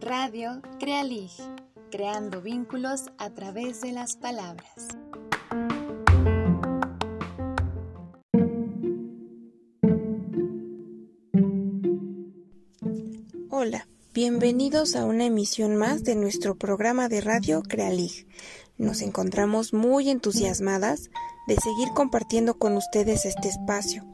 Radio Crealig, creando vínculos a través de las palabras. Hola, bienvenidos a una emisión más de nuestro programa de radio Crealig. Nos encontramos muy entusiasmadas de seguir compartiendo con ustedes este espacio.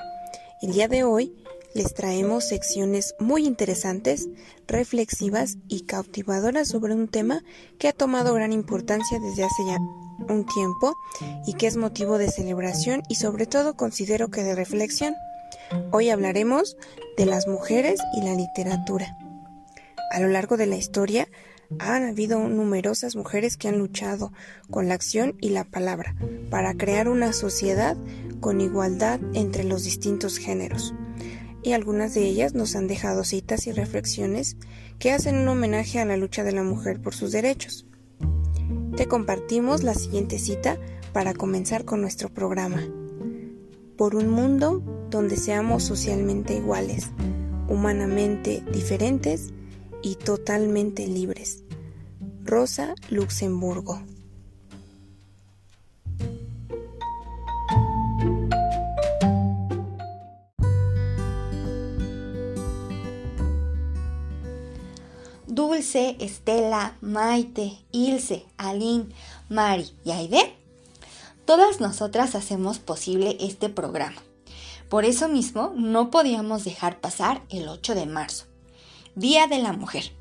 El día de hoy les traemos secciones muy interesantes, reflexivas y cautivadoras sobre un tema que ha tomado gran importancia desde hace ya un tiempo y que es motivo de celebración y sobre todo considero que de reflexión. Hoy hablaremos de las mujeres y la literatura. A lo largo de la historia han habido numerosas mujeres que han luchado con la acción y la palabra para crear una sociedad con igualdad entre los distintos géneros y algunas de ellas nos han dejado citas y reflexiones que hacen un homenaje a la lucha de la mujer por sus derechos. Te compartimos la siguiente cita para comenzar con nuestro programa. Por un mundo donde seamos socialmente iguales, humanamente diferentes y totalmente libres. Rosa Luxemburgo. Dulce, Estela, Maite, Ilse, Aline, Mari y Aide, todas nosotras hacemos posible este programa. Por eso mismo no podíamos dejar pasar el 8 de marzo, Día de la Mujer.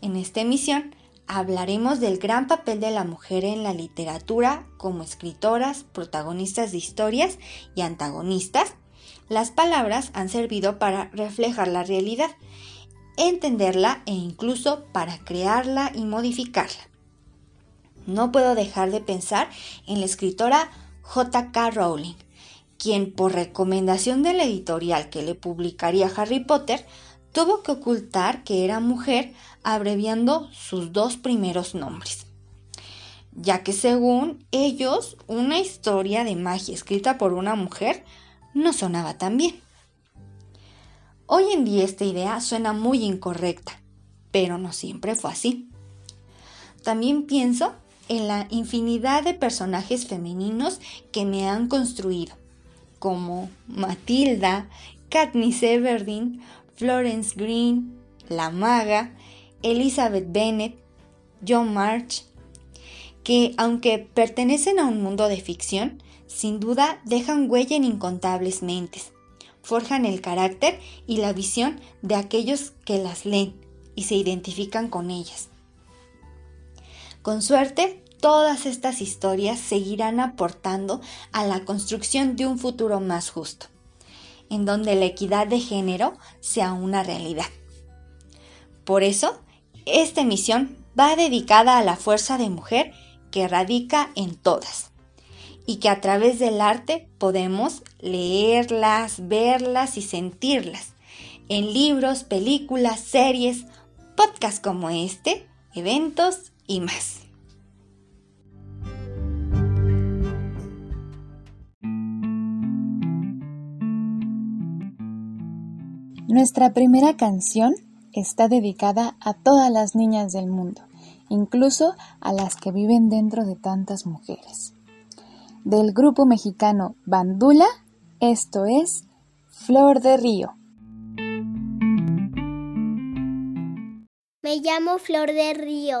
En esta emisión hablaremos del gran papel de la mujer en la literatura como escritoras, protagonistas de historias y antagonistas. Las palabras han servido para reflejar la realidad entenderla e incluso para crearla y modificarla. No puedo dejar de pensar en la escritora J.K. Rowling, quien por recomendación de la editorial que le publicaría Harry Potter, tuvo que ocultar que era mujer abreviando sus dos primeros nombres, ya que según ellos una historia de magia escrita por una mujer no sonaba tan bien. Hoy en día esta idea suena muy incorrecta, pero no siempre fue así. También pienso en la infinidad de personajes femeninos que me han construido, como Matilda, Katniss Everdeen, Florence Green, La Maga, Elizabeth Bennet, John March, que aunque pertenecen a un mundo de ficción, sin duda dejan huella en incontables mentes forjan el carácter y la visión de aquellos que las leen y se identifican con ellas. Con suerte, todas estas historias seguirán aportando a la construcción de un futuro más justo, en donde la equidad de género sea una realidad. Por eso, esta emisión va dedicada a la fuerza de mujer que radica en todas y que a través del arte podemos leerlas, verlas y sentirlas en libros, películas, series, podcasts como este, eventos y más. Nuestra primera canción está dedicada a todas las niñas del mundo, incluso a las que viven dentro de tantas mujeres del grupo mexicano Bandula, esto es Flor de Río. Me llamo Flor de Río.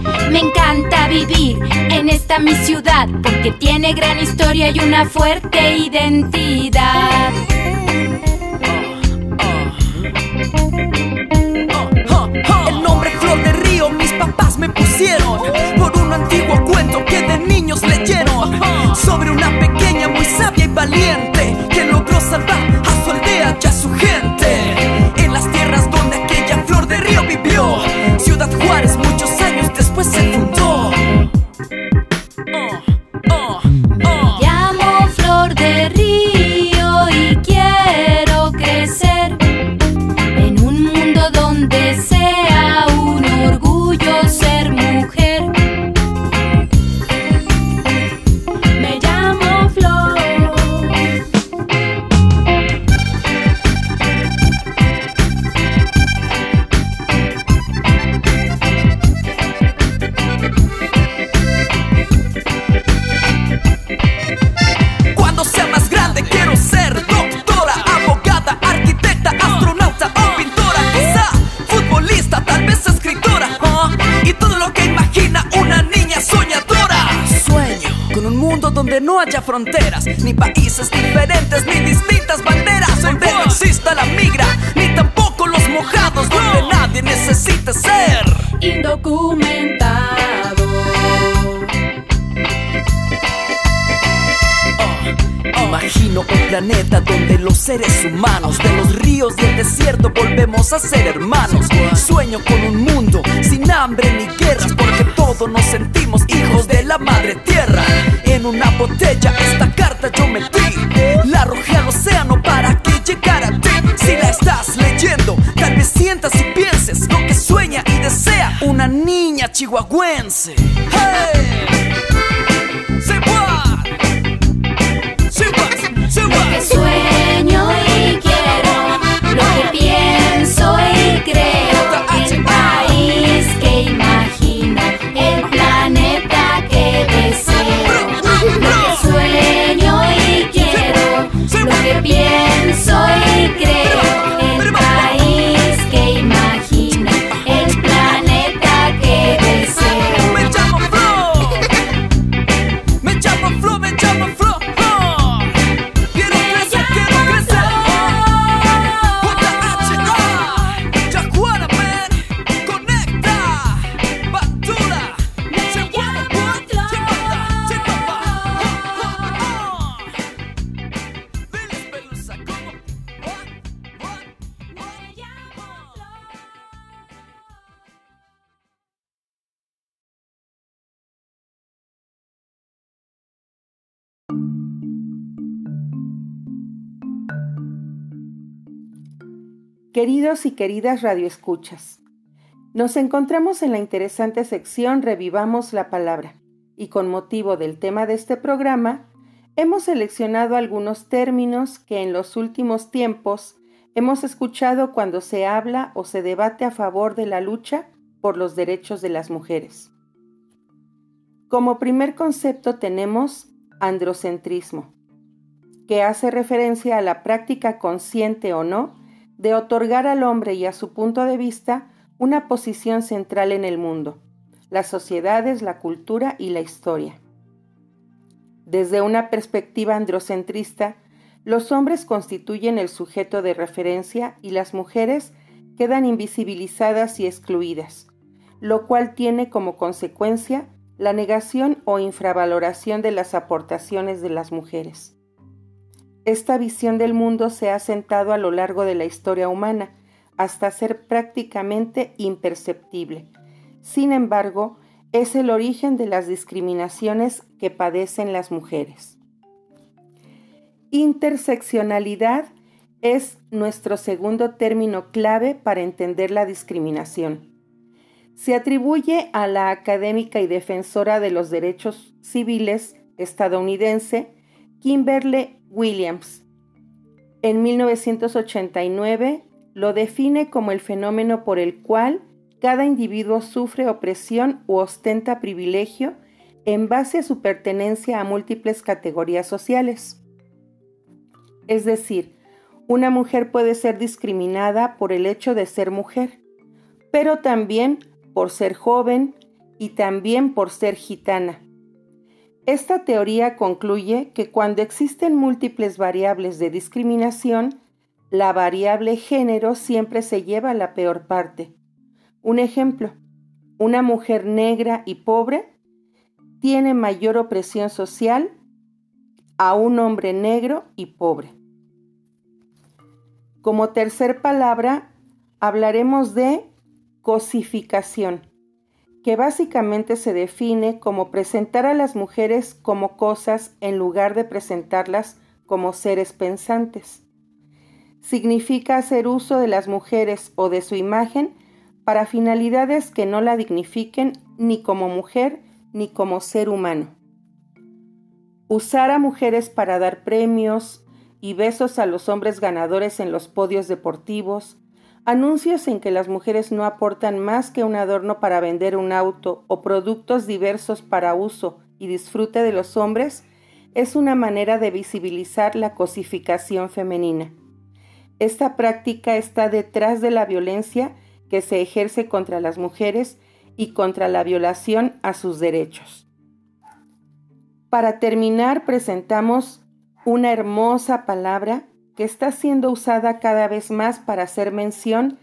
Me encanta vivir en esta mi ciudad porque tiene gran historia y una fuerte identidad. El nombre Flor de Río mis papás me pusieron por un antiguo cuento que de niños leyeron sobre una pequeña muy sabia y valiente que logró salvar a su aldea y a su gente en las tierras donde aquella Flor de Río vivió. Ciudad Juárez haya fronteras, ni países diferentes, ni distintas banderas, donde no exista la migra, ni tampoco los mojados, donde nadie necesite ser Indocumentado. Imagino un planeta donde los seres humanos de los ríos y el desierto volvemos a ser hermanos. Sueño con un mundo sin hambre ni guerras porque todos nos sentimos hijos de la madre tierra. En una botella esta carta yo metí, la arrojé al océano para que llegara a ti. Si la estás leyendo, tal vez sientas y pienses lo que sueña y desea una niña chihuahuense. ¡Hey! Y queridas radioescuchas, nos encontramos en la interesante sección Revivamos la Palabra y con motivo del tema de este programa, hemos seleccionado algunos términos que en los últimos tiempos hemos escuchado cuando se habla o se debate a favor de la lucha por los derechos de las mujeres. Como primer concepto tenemos androcentrismo, que hace referencia a la práctica consciente o no de otorgar al hombre y a su punto de vista una posición central en el mundo, las sociedades, la cultura y la historia. Desde una perspectiva androcentrista, los hombres constituyen el sujeto de referencia y las mujeres quedan invisibilizadas y excluidas, lo cual tiene como consecuencia la negación o infravaloración de las aportaciones de las mujeres. Esta visión del mundo se ha sentado a lo largo de la historia humana hasta ser prácticamente imperceptible. Sin embargo, es el origen de las discriminaciones que padecen las mujeres. Interseccionalidad es nuestro segundo término clave para entender la discriminación. Se atribuye a la académica y defensora de los derechos civiles estadounidense Kimberly Williams. En 1989 lo define como el fenómeno por el cual cada individuo sufre opresión u ostenta privilegio en base a su pertenencia a múltiples categorías sociales. Es decir, una mujer puede ser discriminada por el hecho de ser mujer, pero también por ser joven y también por ser gitana. Esta teoría concluye que cuando existen múltiples variables de discriminación, la variable género siempre se lleva la peor parte. Un ejemplo, una mujer negra y pobre tiene mayor opresión social a un hombre negro y pobre. Como tercer palabra, hablaremos de cosificación, que básicamente se define como presentar a las mujeres como cosas en lugar de presentarlas como seres pensantes. Significa hacer uso de las mujeres o de su imagen para finalidades que no la dignifiquen ni como mujer ni como ser humano. Usar a mujeres para dar premios y besos a los hombres ganadores en los podios deportivos, anuncios en que las mujeres no aportan más que un adorno para vender un auto o productos diversos para uso y disfrute de los hombres, es una manera de visibilizar la cosificación femenina. Esta práctica está detrás de la violencia que se ejerce contra las mujeres y contra la violación a sus derechos. Para terminar, presentamos una hermosa palabra que está siendo usada cada vez más para hacer mención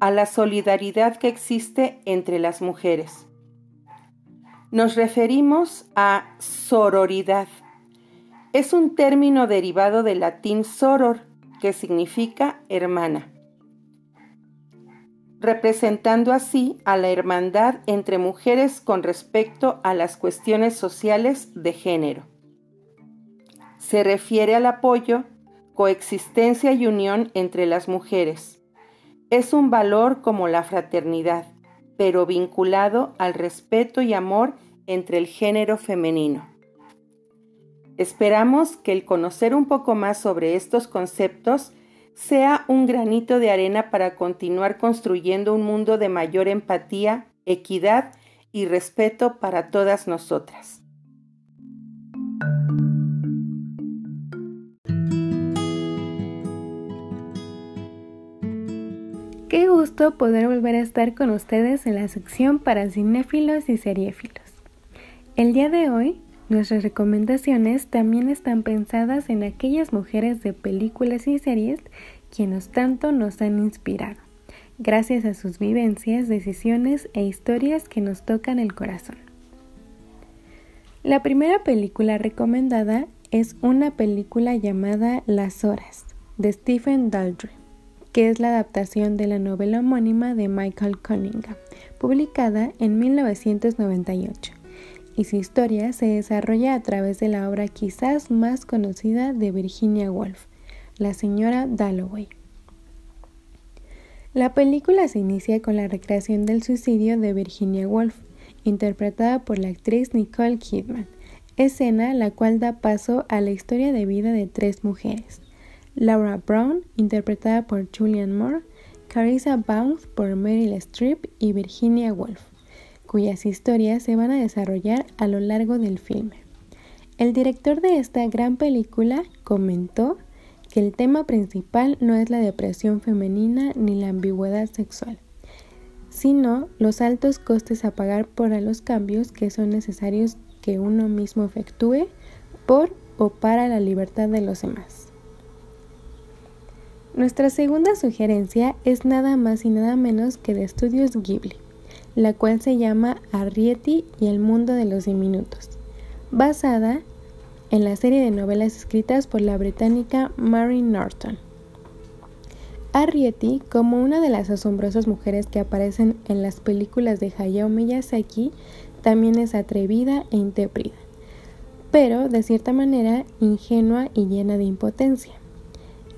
a la solidaridad que existe entre las mujeres. Nos referimos a sororidad. Es un término derivado del latín soror, que significa hermana, representando así a la hermandad entre mujeres con respecto a las cuestiones sociales de género. Se refiere al apoyo coexistencia y unión entre las mujeres. Es un valor como la fraternidad, pero vinculado al respeto y amor entre el género femenino. Esperamos que el conocer un poco más sobre estos conceptos sea un granito de arena para continuar construyendo un mundo de mayor empatía, equidad y respeto para todas nosotras. Qué gusto poder volver a estar con ustedes en la sección para cinéfilos y seriéfilos. El día de hoy, nuestras recomendaciones también están pensadas en aquellas mujeres de películas y series quienes tanto nos han inspirado, gracias a sus vivencias, decisiones e historias que nos tocan el corazón. La primera película recomendada es una película llamada Las Horas, de Stephen Daldry que es la adaptación de la novela homónima de Michael Cunningham, publicada en 1998, y su historia se desarrolla a través de la obra quizás más conocida de Virginia Woolf, La señora Dalloway. La película se inicia con la recreación del suicidio de Virginia Woolf, interpretada por la actriz Nicole Kidman, escena la cual da paso a la historia de vida de tres mujeres, Laura Brown, interpretada por Julianne Moore, Carissa Bounce por Meryl Streep y Virginia Woolf, cuyas historias se van a desarrollar a lo largo del filme. El director de esta gran película comentó que el tema principal no es la depresión femenina ni la ambigüedad sexual, sino los altos costes a pagar por los cambios que son necesarios que uno mismo efectúe por o para la libertad de los demás. Nuestra segunda sugerencia es nada más y nada menos que de Estudios Ghibli, la cual se llama Arrietty y el mundo de los diminutos, basada en la serie de novelas escritas por la británica Mary Norton. Arrietty, como una de las asombrosas mujeres que aparecen en las películas de Hayao Miyazaki, también es atrevida e intrépida, pero de cierta manera ingenua y llena de impotencia.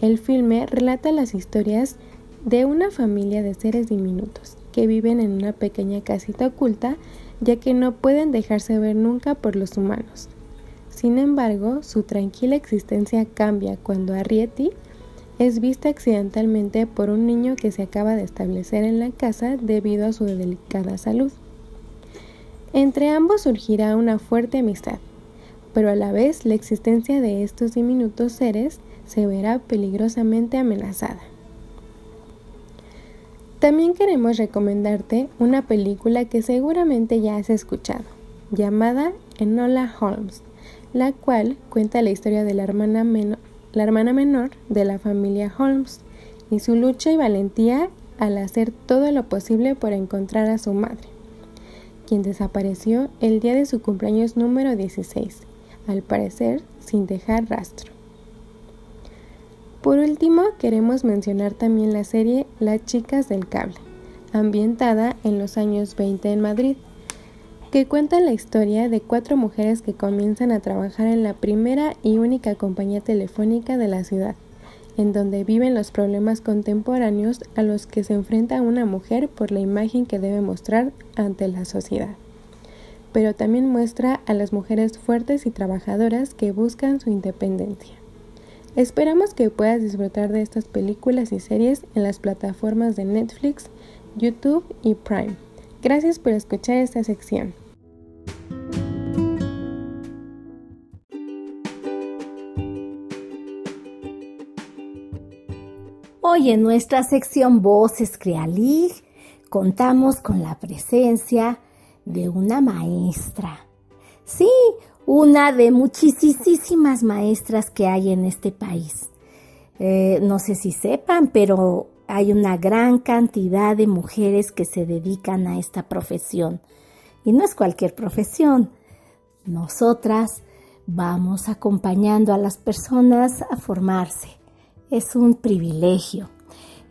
El filme relata las historias de una familia de seres diminutos que viven en una pequeña casita oculta ya que no pueden dejarse ver nunca por los humanos. Sin embargo, su tranquila existencia cambia cuando Arrietty es vista accidentalmente por un niño que se acaba de establecer en la casa debido a su delicada salud. Entre ambos surgirá una fuerte amistad, pero a la vez la existencia de estos diminutos seres se verá peligrosamente amenazada. También queremos recomendarte una película que seguramente ya has escuchado, llamada Enola Holmes, la cual cuenta la historia de la hermana, la hermana menor de la familia Holmes y su lucha y valentía al hacer todo lo posible por encontrar a su madre, quien desapareció el día de su cumpleaños número 16, al parecer sin dejar rastro. Por último, queremos mencionar también la serie Las chicas del cable, ambientada en los años 20 en Madrid, que cuenta la historia de cuatro mujeres que comienzan a trabajar en la primera y única compañía telefónica de la ciudad, en donde viven los problemas contemporáneos a los que se enfrenta una mujer por la imagen que debe mostrar ante la sociedad. Pero también muestra a las mujeres fuertes y trabajadoras que buscan su independencia. Esperamos que puedas disfrutar de estas películas y series en las plataformas de Netflix, YouTube y Prime. Gracias por escuchar esta sección. Hoy en nuestra sección Voces Crealig contamos con la presencia de una maestra. Sí, una de muchísimas maestras que hay en este país. Eh, no sé si sepan, pero hay una gran cantidad de mujeres que se dedican a esta profesión. Y no es cualquier profesión. Nosotras vamos acompañando a las personas a formarse. Es un privilegio.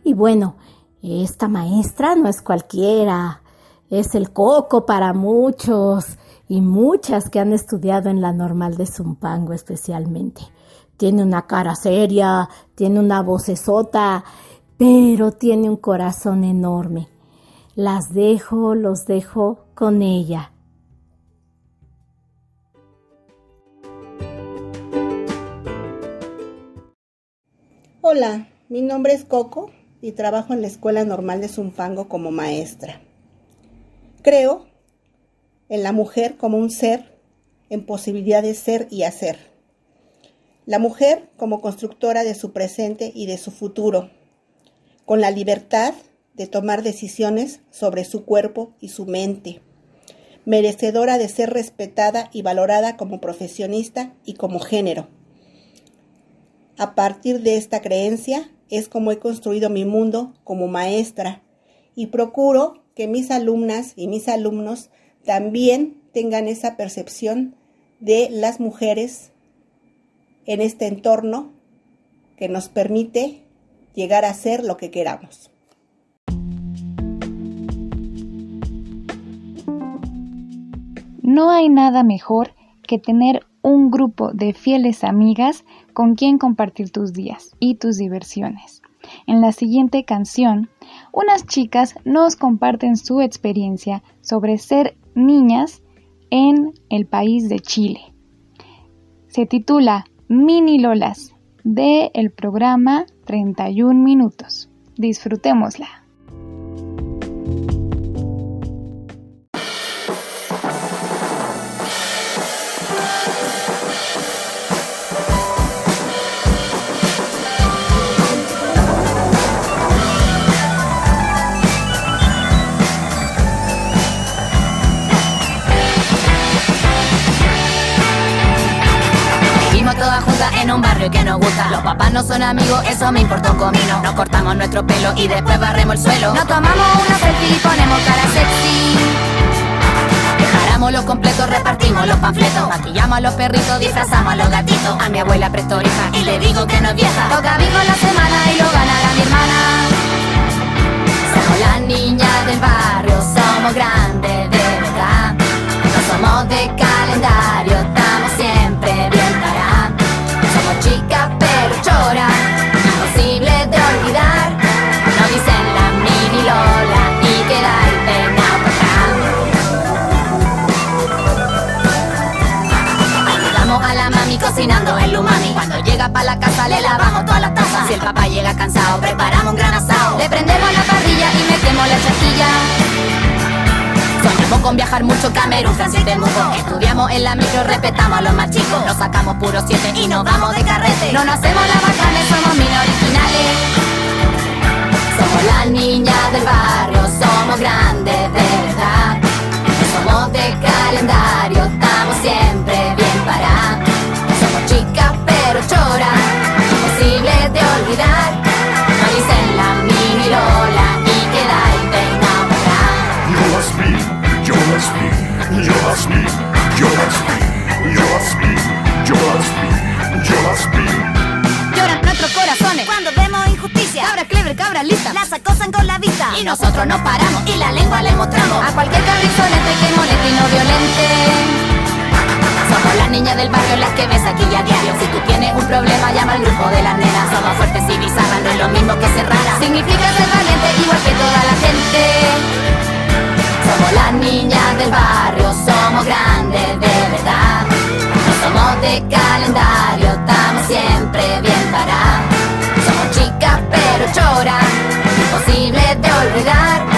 Y bueno, esta maestra no es cualquiera. Es el coco para muchos y muchas que han estudiado en la normal de Zumpango especialmente. Tiene una cara seria, tiene una vocesota, pero tiene un corazón enorme. Las dejo, los dejo con ella. Hola, mi nombre es Coco y trabajo en la Escuela Normal de Zumpango como maestra. Creo en la mujer como un ser en posibilidad de ser y hacer. La mujer como constructora de su presente y de su futuro, con la libertad de tomar decisiones sobre su cuerpo y su mente, merecedora de ser respetada y valorada como profesionista y como género. A partir de esta creencia es como he construido mi mundo como maestra y procuro que mis alumnas y mis alumnos también tengan esa percepción de las mujeres en este entorno que nos permite llegar a ser lo que queramos. No hay nada mejor que tener un grupo de fieles amigas con quien compartir tus días y tus diversiones. En la siguiente canción, unas chicas nos comparten su experiencia sobre ser niñas en el país de Chile. Se titula Mini Lolas de el programa 31 minutos. Disfrutémosla. En un barrio que nos gusta. Los papás no son amigos, eso me importó un comino. Nos cortamos nuestro pelo y después barremos el suelo. Nos tomamos una selfie y ponemos cara sexy. Dejáramos los completos, repartimos los panfletos. Maquillamos a los perritos, disfrazamos a los gatitos. A mi abuela presto hija y le digo que no es vieja. Toca bingo la semana y lo ganará mi hermana. Somos las niñas del barrio, somos grandes de preparamos un gran asado. Le prendemos la parrilla y metemos la chaquilla. Soñamos con viajar mucho Camerún, Francia y Temuco Estudiamos en la micro, respetamos a los más chicos Nos sacamos puro siete y nos vamos de carrete No nos hacemos la bacanes, somos mil originales Somos la niña del barrio, somos grandes de verdad. Somos de calendario, Y nosotros no paramos y la lengua le mostramos a cualquier cabrizonete que moleste y no violente. Somos las niñas del barrio las que ves aquí a diario. Si tú tienes un problema, llama al grupo de las nenas. Somos fuertes y bizarras, no es lo mismo que ser rara. Significa ser valiente igual que toda la gente. Somos las niñas del barrio, somos grandes de verdad. No somos de calendario, estamos siempre bien parados. Somos chicas pero choras, olvidar.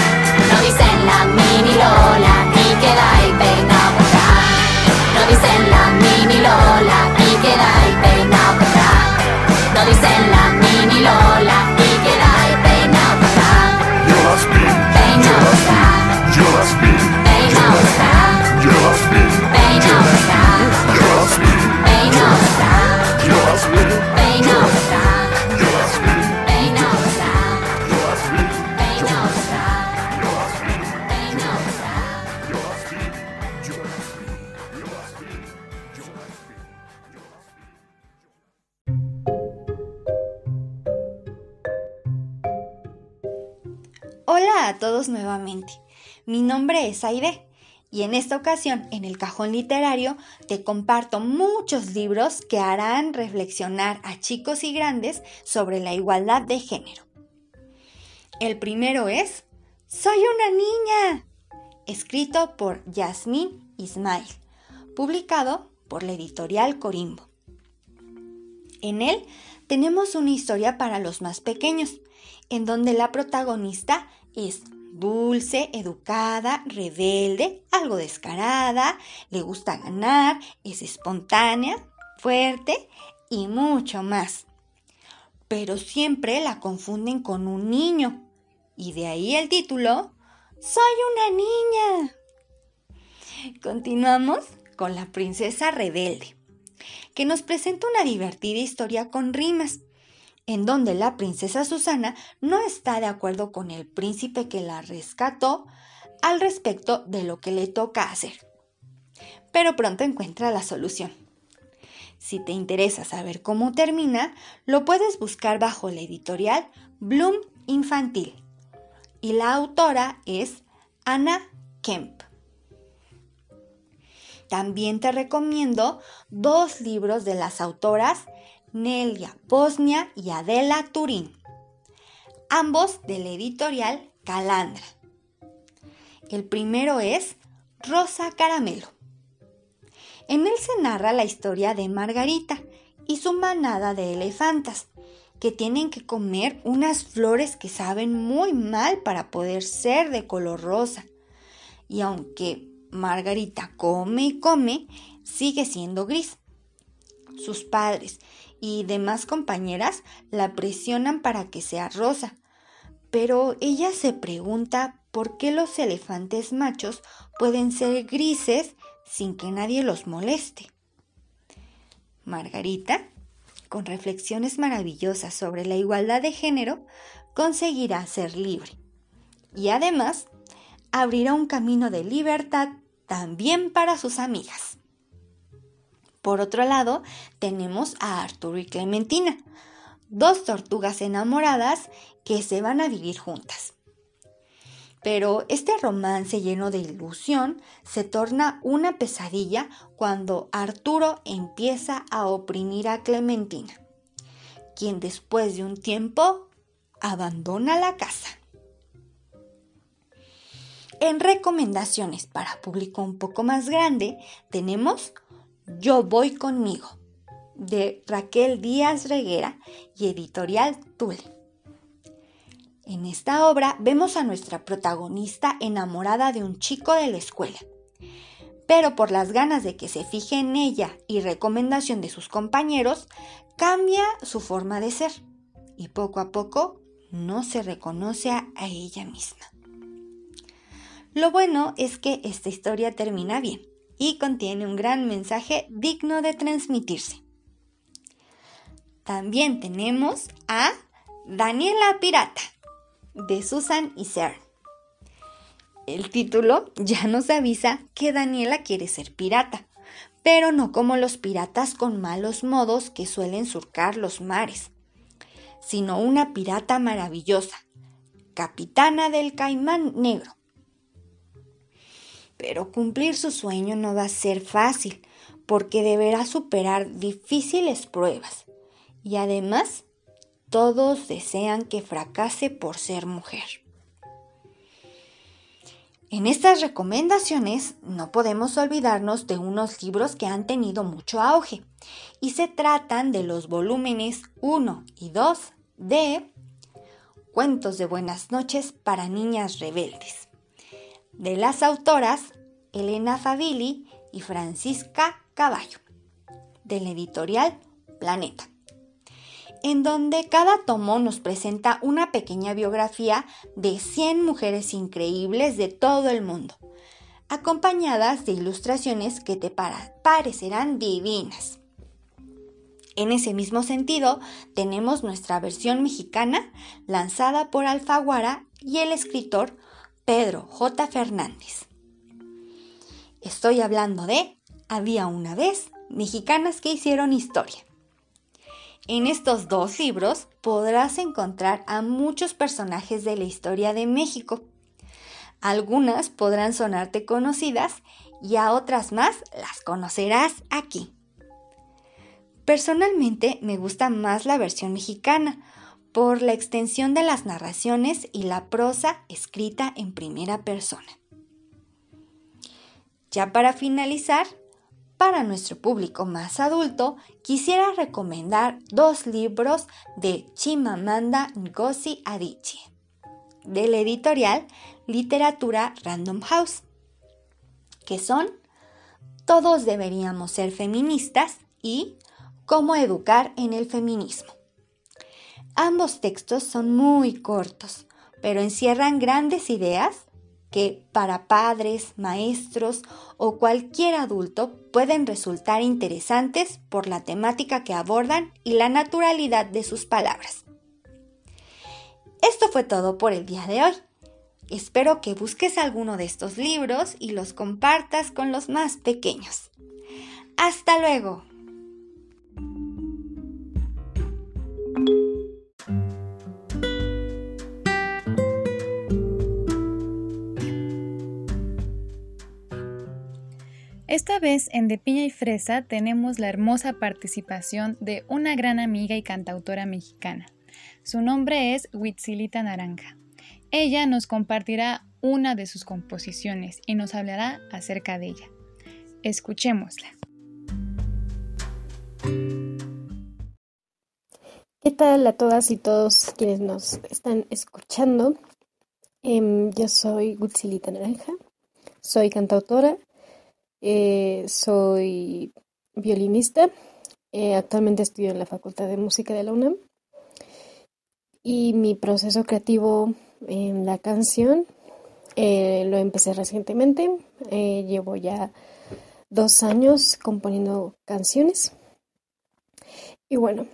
Hola a todos nuevamente. Mi nombre es Aide y en esta ocasión en el cajón literario te comparto muchos libros que harán reflexionar a chicos y grandes sobre la igualdad de género. El primero es Soy una niña, escrito por Yasmín Ismail, publicado por la editorial Corimbo. En él tenemos una historia para los más pequeños, en donde la protagonista es dulce, educada, rebelde, algo descarada, le gusta ganar, es espontánea, fuerte y mucho más. Pero siempre la confunden con un niño, y de ahí el título, Soy una niña. Continuamos con la princesa rebelde, que nos presenta una divertida historia con rimas en donde la princesa Susana no está de acuerdo con el príncipe que la rescató al respecto de lo que le toca hacer. Pero pronto encuentra la solución. Si te interesa saber cómo termina, lo puedes buscar bajo la editorial Bloom Infantil. Y la autora es Anna Kemp. También te recomiendo dos libros de las autoras Nelia Bosnia y Adela Turín, ambos de la editorial Calandra. El primero es Rosa Caramelo. En él se narra la historia de Margarita y su manada de elefantas, que tienen que comer unas flores que saben muy mal para poder ser de color rosa. Y aunque Margarita come y come, sigue siendo gris. Sus padres y demás compañeras la presionan para que sea rosa, pero ella se pregunta por qué los elefantes machos pueden ser grises sin que nadie los moleste. Margarita, con reflexiones maravillosas sobre la igualdad de género, conseguirá ser libre y además abrirá un camino de libertad también para sus amigas. Por otro lado, tenemos a Arturo y Clementina, dos tortugas enamoradas que se van a vivir juntas. Pero este romance lleno de ilusión se torna una pesadilla cuando Arturo empieza a oprimir a Clementina, quien después de un tiempo abandona la casa. En recomendaciones para público un poco más grande tenemos Yo voy conmigo de Raquel Díaz Reguera y editorial Tul. En esta obra vemos a nuestra protagonista enamorada de un chico de la escuela, pero por las ganas de que se fije en ella y recomendación de sus compañeros, cambia su forma de ser y poco a poco no se reconoce a ella misma. Lo bueno es que esta historia termina bien y contiene un gran mensaje digno de transmitirse. También tenemos a Daniela Pirata, de Susan y Sarah. El título ya nos avisa que Daniela quiere ser pirata, pero no como los piratas con malos modos que suelen surcar los mares, sino una pirata maravillosa, capitana del Caimán Negro. Pero cumplir su sueño no va a ser fácil, porque deberá superar difíciles pruebas. Y además, todos desean que fracase por ser mujer. En estas recomendaciones no podemos olvidarnos de unos libros que han tenido mucho auge y se tratan de los volúmenes 1 y 2 de Cuentos de Buenas noches para Niñas Rebeldes, de las autoras Elena Favilli y Francisca Caballo, del editorial Planeta en donde cada tomo nos presenta una pequeña biografía de 100 mujeres increíbles de todo el mundo, acompañadas de ilustraciones que te parecerán divinas. En ese mismo sentido, tenemos nuestra versión mexicana lanzada por Alfaguara y el escritor Pedro J. Fernández. Estoy hablando de Había una vez mexicanas que hicieron historia. En estos dos libros podrás encontrar a muchos personajes de la historia de México. Algunas podrán sonarte conocidas y a otras más las conocerás aquí. Personalmente me gusta más la versión mexicana por la extensión de las narraciones y la prosa escrita en primera persona. Ya para finalizar, para nuestro público más adulto, quisiera recomendar dos libros de Chimamanda Ngozi Adichie, del editorial Literatura Random House, que son Todos deberíamos ser feministas y Cómo educar en el feminismo. Ambos textos son muy cortos, pero encierran grandes ideas que para padres, maestros o cualquier adulto pueden resultar interesantes por la temática que abordan y la naturalidad de sus palabras. Esto fue todo por el día de hoy. Espero que busques alguno de estos libros y los compartas con los más pequeños. Hasta luego. Esta vez en De Piña y Fresa tenemos la hermosa participación de una gran amiga y cantautora mexicana. Su nombre es Huitzilita Naranja. Ella nos compartirá una de sus composiciones y nos hablará acerca de ella. Escuchémosla. ¿Qué tal a todas y todos quienes nos están escuchando? Em, yo soy Huitzilita Naranja, soy cantautora eh, soy violinista. Eh, actualmente estudio en la Facultad de Música de la UNAM. Y mi proceso creativo en la canción eh, lo empecé recientemente. llevo ya dos años componiendo canciones. Y bueno,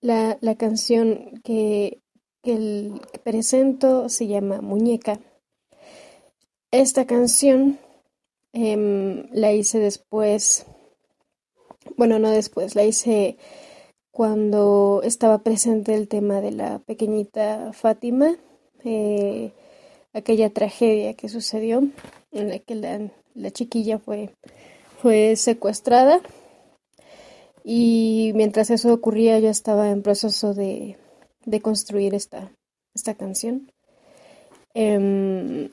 la, canción que, que presento se llama Muñeca. Esta canción Em, la hice después, bueno, no después, la hice cuando estaba presente el tema de la pequeñita Fátima, eh, aquella tragedia que sucedió en la que la, chiquilla fue, fue secuestrada. Y mientras eso ocurría, yo estaba en proceso de, de construir esta, esta canción. Em,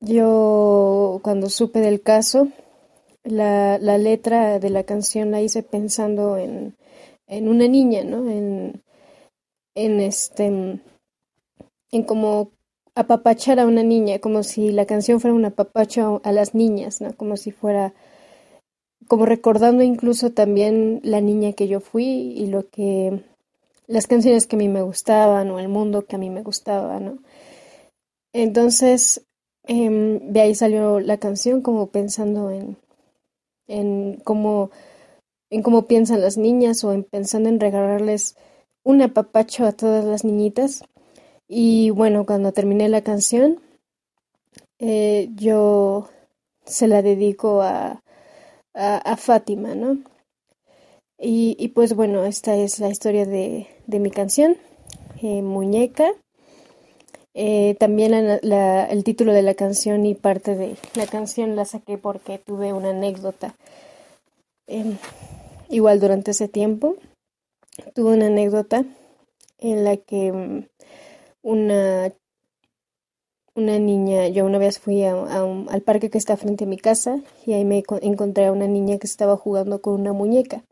yo cuando supe del caso, la, la letra de la canción la hice pensando en, en una niña, ¿no? En, en este en como apapachar a una niña, como si la canción fuera un apapacho a, las niñas, ¿no? Como si fuera como recordando incluso también la niña que yo fui y lo que las canciones que a mí me gustaban o el mundo que a mí me gustaba, ¿no? Entonces, em, de ahí salió la canción como pensando en, en cómo, en cómo piensan las niñas o en pensando en regalarles un apapacho a todas las niñitas. Y bueno, cuando terminé la canción, eh, yo se la dedico a, a, Fátima, ¿no? Y, y, pues bueno, esta es la historia de, de mi canción, eh, Muñeca. Eh, también el título de la canción y parte de la canción la saqué porque tuve una anécdota. Em, igual durante ese tiempo tuve una anécdota en la que mm, una, una niña, yo una vez fui al parque que está frente a mi casa y ahí me encontré a una niña que estaba jugando con una muñeca,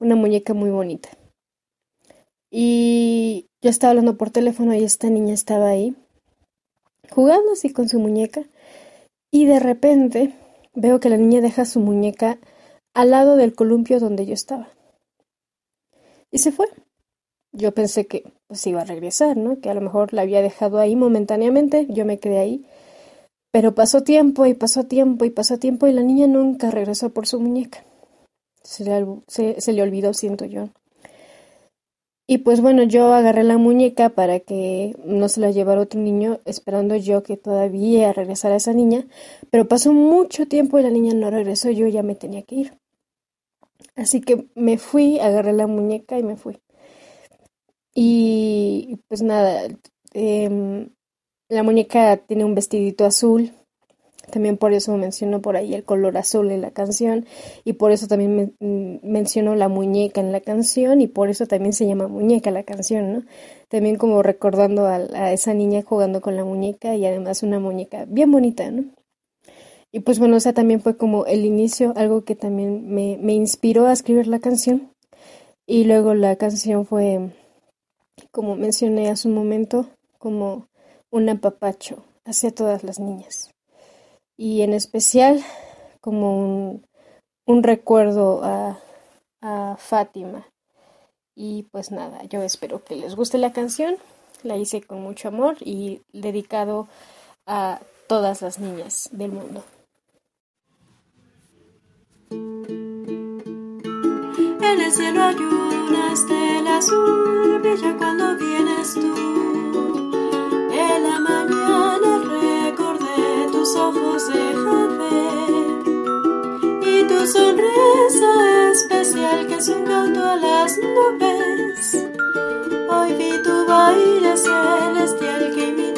una muñeca muy bonita. Y yo estaba hablando por teléfono y esta niña estaba ahí, jugando así con su muñeca. Y de repente veo que la niña deja su muñeca al lado del columpio donde yo estaba. Y se fue. Yo pensé que pues iba a regresar, ¿no? Que a lo mejor la había dejado ahí momentáneamente, yo me quedé ahí. Pero pasó tiempo y pasó tiempo y pasó tiempo y la niña nunca regresó por su muñeca. Se se, se le olvidó, siento yo. Y pues bueno, yo agarré la muñeca para que no se la llevara otro niño, esperando yo que todavía regresara esa niña, pero pasó mucho tiempo y la niña no regresó, yo ya me tenía que ir. Así que me fui, agarré la muñeca y me fui. Y pues nada, em, la muñeca tiene un vestidito azul, también por eso menciono por ahí el color azul en la canción y por eso también mm, menciono la muñeca en la canción y por eso también se llama muñeca la canción, ¿no? También como recordando a, esa niña jugando con la muñeca y además una muñeca bien bonita, ¿no? Y pues bueno, o sea, también fue como el inicio, algo que también me, me inspiró a escribir la canción. Y luego la canción fue, como mencioné hace un momento, como un apapacho hacia todas las niñas y en especial como un, recuerdo a, a Fátima. Y pues nada, yo espero que les guste la canción. La hice con mucho amor y dedicado a todas las niñas del mundo. En el cielo hay una estela azul, brilla cuando vienes tú. En la mañana ojos deja ver y tu sonrisa especial que es un canto las nubes. Hoy vi tu baile celestial que imitaron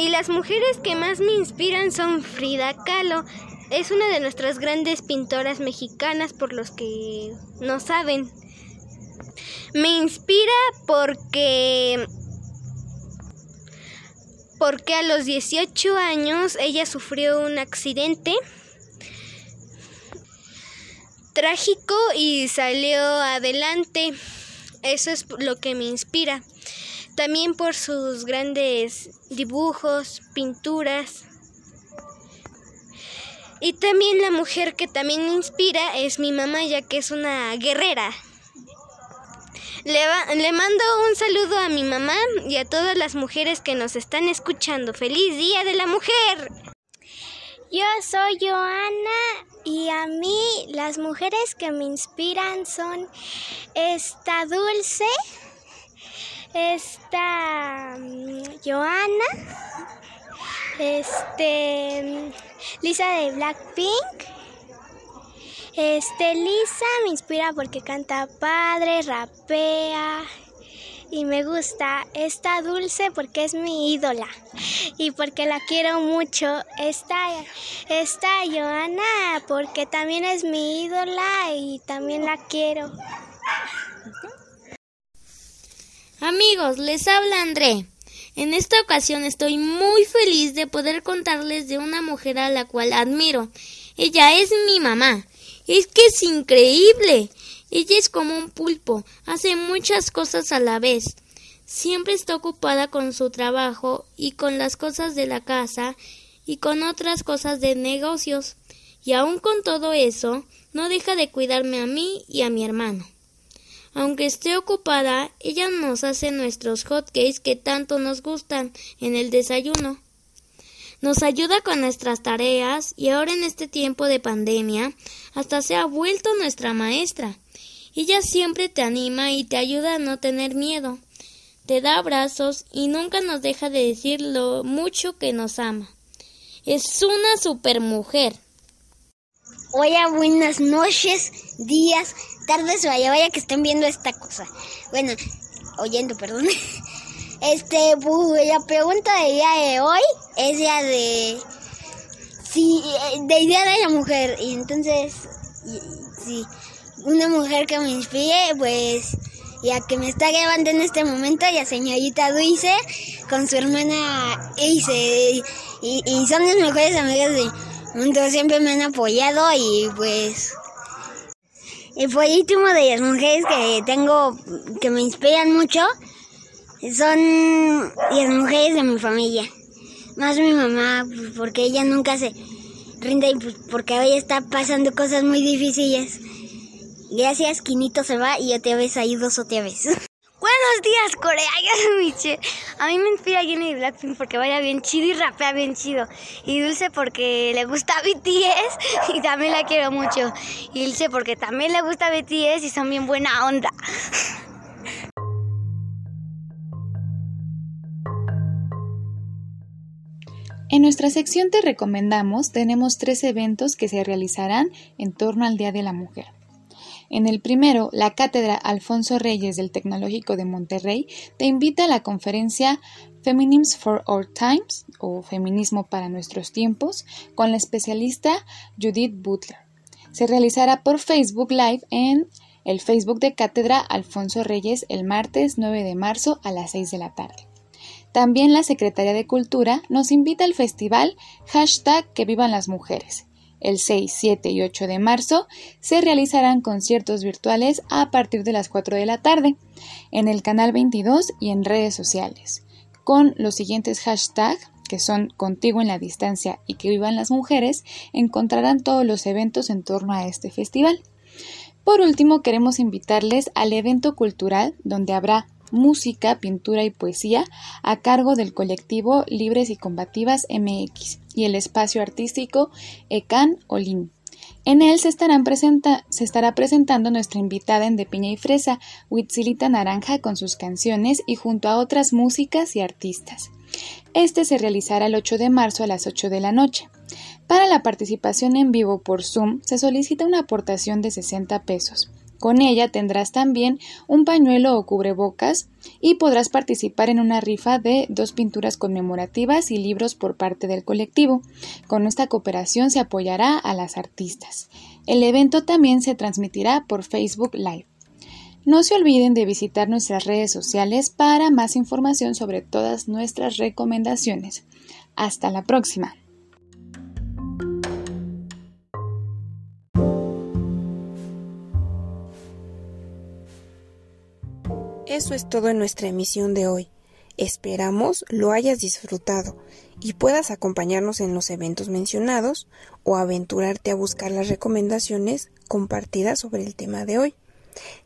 y las mujeres que más me inspiran son Frida Kahlo. Es una de nuestras grandes pintoras mexicanas por los que no saben. Me inspira porque porque a los 18 años ella sufrió un accidente trágico y salió adelante. Eso es lo que me inspira. También por sus grandes dibujos, pinturas. Y también la mujer que también me inspira es mi mamá, ya que es una guerrera. Le, le, mando un saludo a mi mamá y a todas las mujeres que nos están escuchando. ¡Feliz Día de la Mujer! Yo soy Joana y a mí las mujeres que me inspiran son esta Dulce, esta mm, Joana, este Lisa de Blackpink. Este Lisa me inspira porque canta padre, rapea, y me gusta. Esta dulce porque es mi ídola y porque la quiero mucho. Esta, esta Joana porque también es mi ídola y también la quiero. Amigos, les habla André. En esta ocasión estoy muy feliz de poder contarles de una mujer a la cual admiro. Ella es mi mamá. Es que es increíble. Ella es como un pulpo, hace muchas cosas a la vez. Siempre está ocupada con su trabajo y con las cosas de la casa y con otras cosas de negocios. Y aun con todo eso, no deja de cuidarme a mí y a mi hermano. Aunque esté ocupada, ella nos hace nuestros hotcakes que tanto nos gustan en el desayuno. Nos ayuda con nuestras tareas y ahora en este tiempo de pandemia hasta se ha vuelto nuestra maestra. Ella siempre te anima y te ayuda a no tener miedo. Te da abrazos y nunca nos deja de decir lo mucho que nos ama. Es una supermujer. Hola, buenas noches, días, tardes, vaya, vaya que estén viendo esta cosa. Bueno, oyendo, perdón. Este, pues, la pregunta del día de hoy es ya de... Sí, de idea de la mujer. Y entonces, sí una mujer que me inspire, pues ya que me está grabando en este momento, la señorita Dulce, con su hermana Ilse, y, y son mis mejores amigas del mundo, siempre me han apoyado y pues... Y por último de las mujeres que tengo, que me inspiran mucho, son las mujeres de mi familia. Más mi mamá, pues, porque ella nunca se rinde y pues, porque hoy está pasando cosas muy difíciles. Gracias, Quinito se va y otra vez ahí dos otra vez. Buenos días, Corea. A mí me inspira Jenny Blackpink porque vaya bien chido y rapea bien chido. Y Dulce porque le gusta BTS y también la quiero mucho. Y Dulce porque también le gusta BTS y son bien buena onda. En nuestra sección Te recomendamos tenemos tres eventos que se realizarán en torno al Día de la Mujer. En el primero, la Cátedra Alfonso Reyes del Tecnológico de Monterrey te invita a la conferencia Feminism for Our Times o Feminismo para nuestros tiempos con la especialista Judith Butler. Se realizará por Facebook Live en el Facebook de Cátedra Alfonso Reyes el martes 9 de marzo a las 6 de la tarde. También la Secretaría de Cultura nos invita al festival hashtag que vivan las mujeres, el 6, 7 y 8 de marzo se realizarán conciertos virtuales a partir de las 4 de la tarde en el canal 22 y en redes sociales, con los siguientes hashtags que son contigo en la distancia y que vivan las mujeres, encontrarán todos los eventos en torno a este festival. Por último, queremos invitarles al evento cultural donde habrá música, pintura y poesía a cargo del colectivo Libres y Combativas MX y el espacio artístico Ecan Olin. En él se, estará presentando nuestra invitada en De Piña y Fresa, Huitzilita Naranja, con sus canciones y junto a otras músicas y artistas. Este se realizará el 8 de marzo a las 8 de la noche. Para la participación en vivo por Zoom se solicita una aportación de 60 pesos Con ella tendrás también un pañuelo o cubrebocas y podrás participar en una rifa de dos pinturas conmemorativas y libros por parte del colectivo. Con esta cooperación se apoyará a las artistas. El evento también se transmitirá por Facebook Live. No se olviden de visitar nuestras redes sociales para más información sobre todas nuestras recomendaciones. Hasta la próxima. Eso es todo en nuestra emisión de hoy. Esperamos lo hayas disfrutado y puedas acompañarnos en los eventos mencionados o aventurarte a buscar las recomendaciones compartidas sobre el tema de hoy.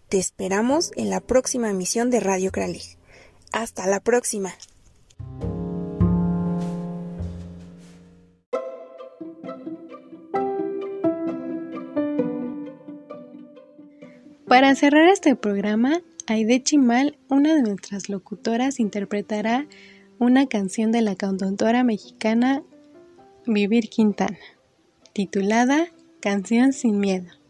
Te esperamos en la próxima emisión de Radio Kralig. Hasta la próxima. Para cerrar este programa, Aide Chimal, una de nuestras locutoras, interpretará una canción de la cantautora mexicana Vivir Quintana, titulada Canción sin Miedo.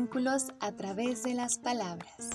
Vínculos a través de las palabras.